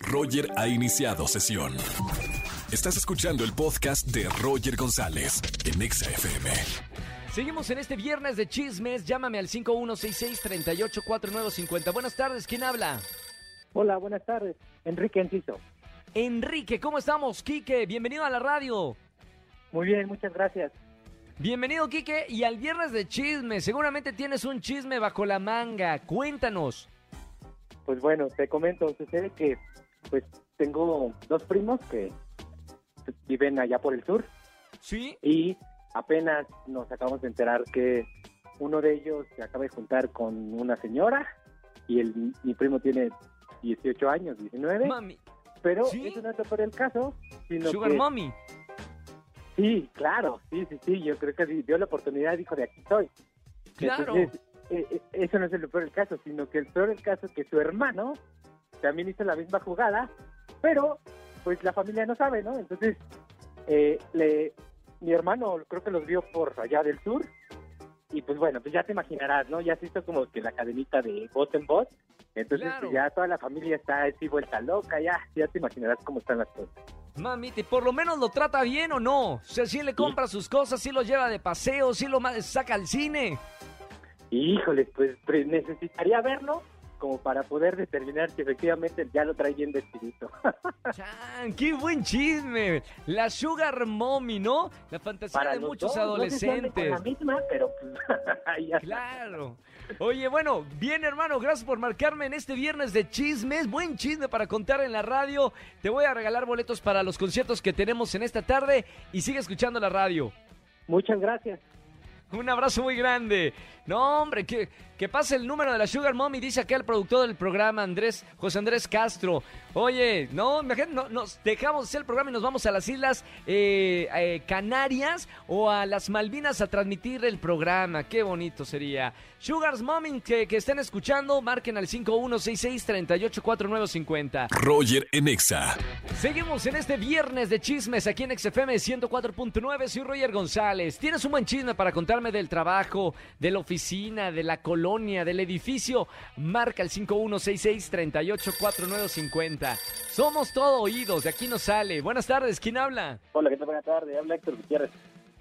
Roger ha iniciado sesión. Estás escuchando el podcast de Roger González en Exa FM. Seguimos en este viernes de chismes. Llámame al 5166-384950. Buenas tardes, ¿quién habla? Hola, buenas tardes. Enrique Enciso. Enrique, ¿cómo estamos? Quique, bienvenido a la radio. Muy bien, muchas gracias. Bienvenido, Quique, y al viernes de chismes. Seguramente tienes un chisme bajo la manga. Cuéntanos. Pues bueno, te comento, sucede que pues tengo dos primos que viven allá por el sur ¿Sí? y apenas nos acabamos de enterar que uno de ellos se acaba de juntar con una señora y el, mi primo tiene 18 años, 19, Mami. pero ¿Sí? eso no es por el caso, sino Sugar que Mommy. sí, claro, sí, sí, sí, yo creo que sí, dio la oportunidad, dijo de aquí estoy. Claro. Entonces, eh, eh, eso no es el peor del caso, sino que el peor del caso es que su hermano también hizo la misma jugada, pero pues la familia no sabe, ¿no? Entonces, eh, le, mi hermano creo que los vio por allá del sur y pues bueno, pues ya te imaginarás, ¿no? Ya se hizo como que la cadenita de bot en bot, entonces Claro. pues, ya toda la familia está así vuelta loca, ya, ya te imaginarás cómo están las cosas. Mami, ¿te- por lo menos lo trata bien o no? O sea, si le compra sus cosas, si lo lleva de paseo, si lo ma- saca al cine. Y híjole, pues pre- necesitaría verlo como para poder determinar si efectivamente ya lo trae bien vestidito. Chan, ¡Qué buen chisme! La Sugar Mommy, ¿no? La fantasía de muchos dos, no adolescentes. con la misma, pero pues. Claro. Oye, bueno, bien hermano, gracias por marcarme en este viernes de chismes. Buen chisme para contar en la radio. Te voy a regalar boletos para los conciertos que tenemos en esta tarde y sigue escuchando la radio. Muchas gracias. Un abrazo muy grande. No, hombre, que, que pase el número de la Sugar Mommy, dice acá el productor del programa, Andrés, José Andrés Castro. Oye, no, imagínate, no, nos dejamos hacer el programa y nos vamos a las Islas eh, eh, Canarias o a las Malvinas a transmitir el programa. Qué bonito sería. Sugar's Mommy, que, que estén escuchando, marquen al 5166-384950. Roger en Exa. Seguimos en este viernes de chismes aquí en XFM 104.9. Soy Roger González. ¿Tienes un buen chisme para contarme del trabajo, de la oficina, de la colonia, del edificio? Marca el 5166-384950. Somos todo oídos, de aquí nos sale. Buenas tardes, ¿quién habla? Hola, ¿qué tal? Buenas tardes. Habla Héctor Gutiérrez.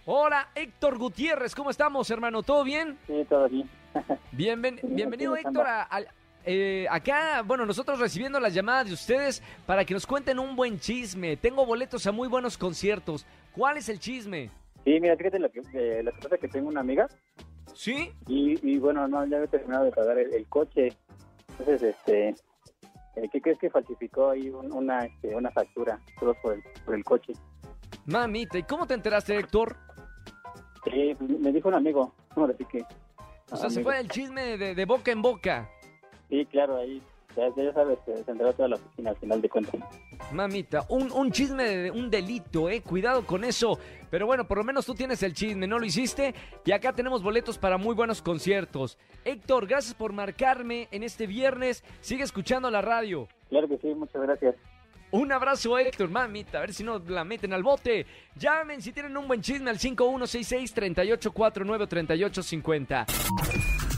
Hola, Héctor Gutiérrez, ¿cómo estamos, hermano? ¿Todo bien? Sí, todo bien. Bienven- bienvenido, Héctor, a- al- eh, acá, bueno, nosotros recibiendo las llamadas de ustedes para que nos cuenten un buen chisme. Tengo boletos a muy buenos conciertos. ¿Cuál es el chisme? Sí, mira, fíjate lo que, eh, lo que pasa es que tengo una amiga ¿Sí? y, y bueno, no, ya he terminado de pagar el, el coche. Entonces, este, eh, ¿qué crees que falsificó ahí un- una, este, una factura solo por el, por el coche? Mamita, ¿y cómo te enteraste, Héctor? Sí, pues, me dijo un amigo, no le que O sea, se fue el chisme de, de boca en boca. Sí, claro, ahí, ya, ya sabes, se enteró toda la oficina al final de cuentas. Mamita, un, un chisme de un delito, ¿eh? Cuidado con eso. Pero bueno, por lo menos tú tienes el chisme, ¿no lo hiciste? Y acá tenemos boletos para muy buenos conciertos. Héctor, gracias por marcarme en este viernes. Sigue escuchando la radio. Claro que sí, muchas gracias. Un abrazo, Héctor, mamita, a ver si no la meten al bote. Llamen si tienen un buen chisme al 5166-3849-3850.